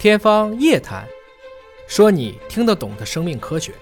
天方夜谭，说你听得懂的生命科学。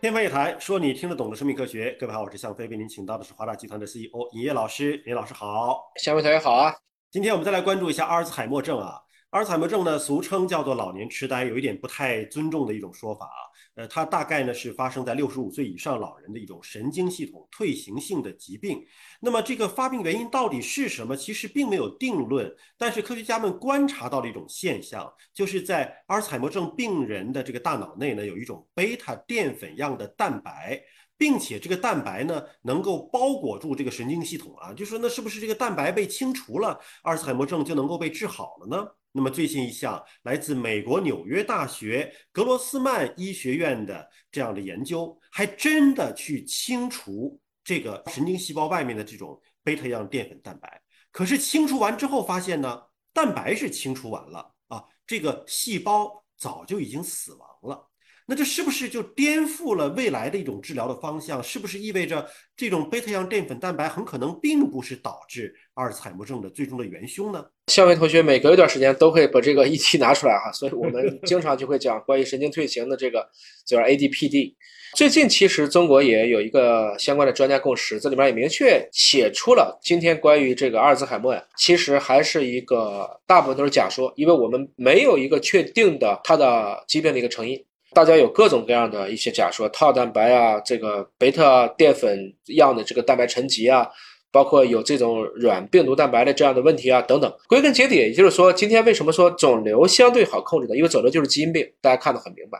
天方夜谭，说你听得懂的生命科学。各位好，我是向飞，为您请到的是华大集团的 CEO 尹烨老师。尹老师好，向飞同学好啊。今天我们再来关注一下阿尔兹海默症啊。阿尔茨海默症呢，俗称叫做老年痴呆，有一点不太尊重的一种说法啊。呃，它大概呢是发生在六十五岁以上老人的一种神经系统退行性的疾病。那么这个发病原因到底是什么？其实并没有定论。但是科学家们观察到了一种现象，就是在阿尔茨海默症病人的这个大脑内呢，有一种贝塔淀粉样的蛋白，并且这个蛋白呢能够包裹住这个神经系统啊。就说那是不是这个蛋白被清除了，阿尔茨海默症就能够被治好了呢？那么最新一项来自美国纽约大学格罗斯曼医学院的这样的研究，还真的去清除这个神经细胞外面的这种贝塔样淀粉蛋白。可是清除完之后发现呢，蛋白是清除完了啊，这个细胞早就已经死亡了。那这是不是就颠覆了未来的一种治疗的方向？是不是意味着这种贝塔样淀粉蛋白很可能并不是导致阿尔茨海默症的最终的元凶呢？向伟同学每隔一段时间都会把这个议题拿出来哈，所以我们 经常就会讲关于神经退行的这个，就是 ADPD。最近其实中国也有一个相关的专家共识，这里面也明确写出了今天关于这个阿尔兹海默呀，其实还是一个大部分都是假说，因为我们没有一个确定的它的疾病的一个成因。大家有各种各样的一些假说，套蛋白啊，这个贝塔淀粉样的这个蛋白沉积啊，包括有这种软病毒蛋白的这样的问题啊，等等。归根结底，也就是说，今天为什么说肿瘤相对好控制呢？因为肿瘤就是基因病，大家看得很明白。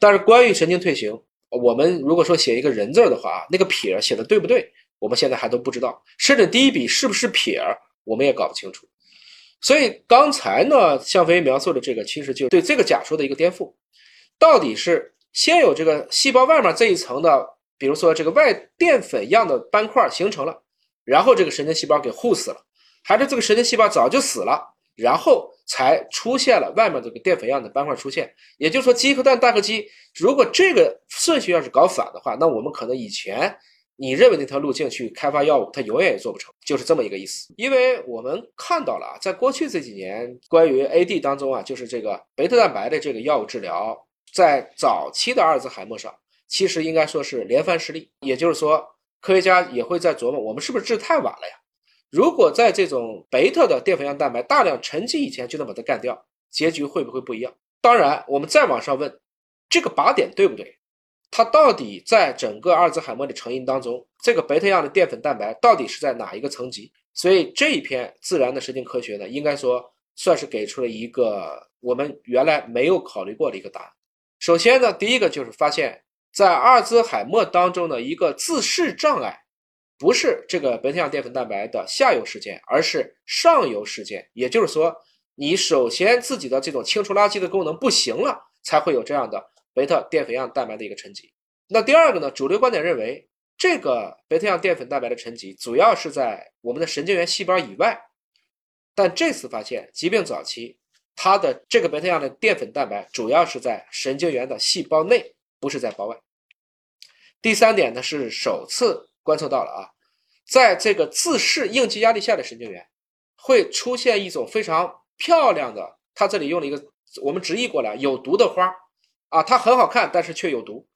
但是关于神经退行，我们如果说写一个人字的话，那个撇写的对不对，我们现在还都不知道，甚至第一笔是不是撇，我们也搞不清楚。所以刚才呢，向飞描述的这个，其实就是对这个假说的一个颠覆。到底是先有这个细胞外面这一层的，比如说这个外淀粉样的斑块形成了，然后这个神经细胞给护死了，还是这个神经细胞早就死了，然后才出现了外面这个淀粉样的斑块出现？也就是说，鸡和蛋，蛋和鸡，如果这个顺序要是搞反的话，那我们可能以前你认为那条路径去开发药物，它永远也做不成，就是这么一个意思。因为我们看到了啊，在过去这几年，关于 AD 当中啊，就是这个贝塔蛋白的这个药物治疗。在早期的阿尔兹海默上，其实应该说是连番失利。也就是说，科学家也会在琢磨，我们是不是治太晚了呀？如果在这种贝塔的淀粉样蛋白大量沉积以前就能把它干掉，结局会不会不一样？当然，我们再往上问，这个靶点对不对？它到底在整个阿尔兹海默的成因当中，这个贝塔样的淀粉蛋白到底是在哪一个层级？所以这一篇自然的神经科学呢，应该说算是给出了一个我们原来没有考虑过的一个答案。首先呢，第一个就是发现，在阿尔兹海默当中的一个自噬障碍，不是这个贝塔样淀粉蛋白的下游事件，而是上游事件。也就是说，你首先自己的这种清除垃圾的功能不行了，才会有这样的贝塔淀粉样蛋白的一个沉积。那第二个呢，主流观点认为，这个贝塔样淀粉蛋白的沉积主要是在我们的神经元细胞以外，但这次发现，疾病早期。它的这个贝塔样的淀粉蛋白主要是在神经元的细胞内，不是在胞外。第三点呢，是首次观测到了啊，在这个自噬应激压力下的神经元，会出现一种非常漂亮的，它这里用了一个我们直译过来有毒的花啊，它很好看，但是却有毒。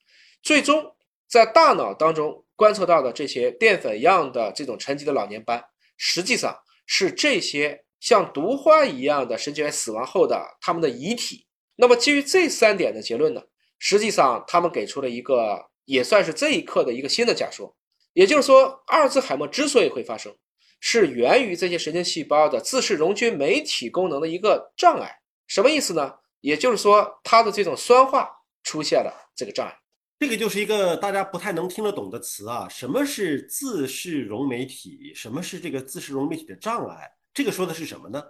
最终在大脑当中观测到的这些淀粉样的这种沉积的老年斑，实际上是这些。像毒花一样的神经元死亡后的他们的遗体，那么基于这三点的结论呢？实际上他们给出了一个也算是这一刻的一个新的假说，也就是说，阿尔兹海默之所以会发生，是源于这些神经细胞的自噬溶菌酶体功能的一个障碍。什么意思呢？也就是说，它的这种酸化出现了这个障碍。这个就是一个大家不太能听得懂的词啊，什么是自噬溶酶体？什么是这个自噬溶酶体的障碍？这个说的是什么呢？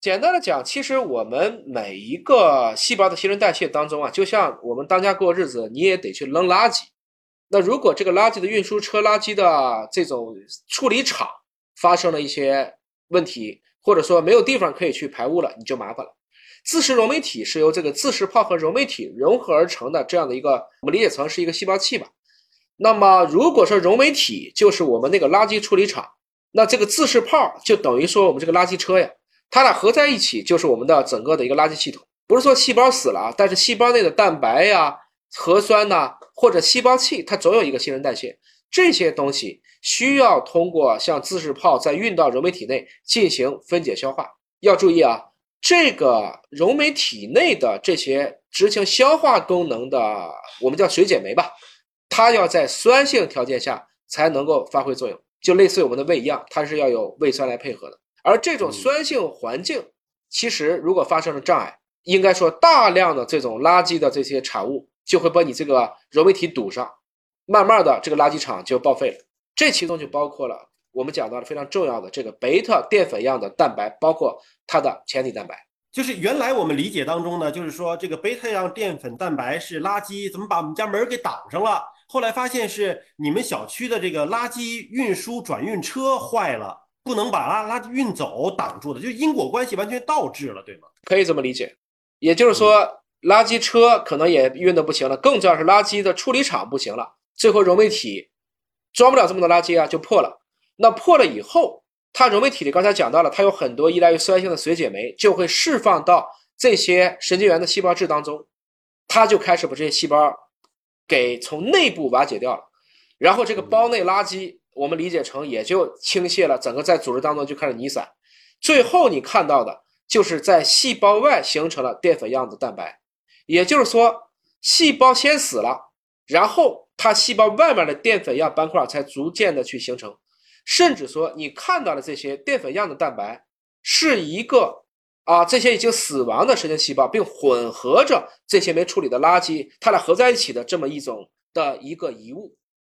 简单的讲，其实我们每一个细胞的新陈代谢当中啊，就像我们当家过日子，你也得去扔垃圾。那如果这个垃圾的运输车、垃圾的这种处理厂发生了一些问题，或者说没有地方可以去排污了，你就麻烦了。自噬溶酶体是由这个自噬泡和溶酶体融合而成的，这样的一个我们理解成是一个细胞器吧。那么如果说溶酶体就是我们那个垃圾处理厂。那这个自噬泡就等于说我们这个垃圾车呀，它俩合在一起就是我们的整个的一个垃圾系统。不是说细胞死了啊，但是细胞内的蛋白呀、核酸呐，或者细胞器，它总有一个新陈代谢，这些东西需要通过像自噬泡再运到溶酶体内进行分解消化。要注意啊，这个溶酶体内的这些执行消化功能的，我们叫水解酶吧，它要在酸性条件下才能够发挥作用，就类似于我们的胃一样，它是要有胃酸来配合的。而这种酸性环境，其实如果发生了障碍，应该说，大量的这种垃圾的这些产物就会把你这个溶酶体堵上，慢慢的这个垃圾场就报废了。这其中就包括了我们讲到的非常重要的这个贝塔淀粉样的蛋白，包括它的前体蛋白。就是原来我们理解当中呢，就是说这个贝塔样淀粉蛋白是垃圾，怎么把我们家门给挡上了？后来发现是你们小区的这个垃圾运输转运车坏了，不能把垃垃圾运走，挡住的，就因果关系完全倒置了，对吗？可以这么理解。也就是说，垃圾车可能也运的不行了，更重要是垃圾的处理厂不行了，最后溶酶体装不了这么多垃圾啊，就破了。那破了以后，它溶酶体里刚才讲到了，它有很多依赖于酸性的水解酶，就会释放到这些神经元的细胞质当中，它就开始把这些细胞给从内部瓦解掉了。然后这个胞内垃圾，我们理解成也就倾泻了，整个在组织当中就开始弥散。最后你看到的。就是在细胞外形成了淀粉样的蛋白，也就是说，细胞先死了，然后它细胞外面的淀粉样斑块才逐渐的去形成，甚至说你看到的这些淀粉样的蛋白是一个啊，这些已经死亡的神经细胞，并混合着这些没处理的垃圾，它俩合在一起的这么一种的一个遗物。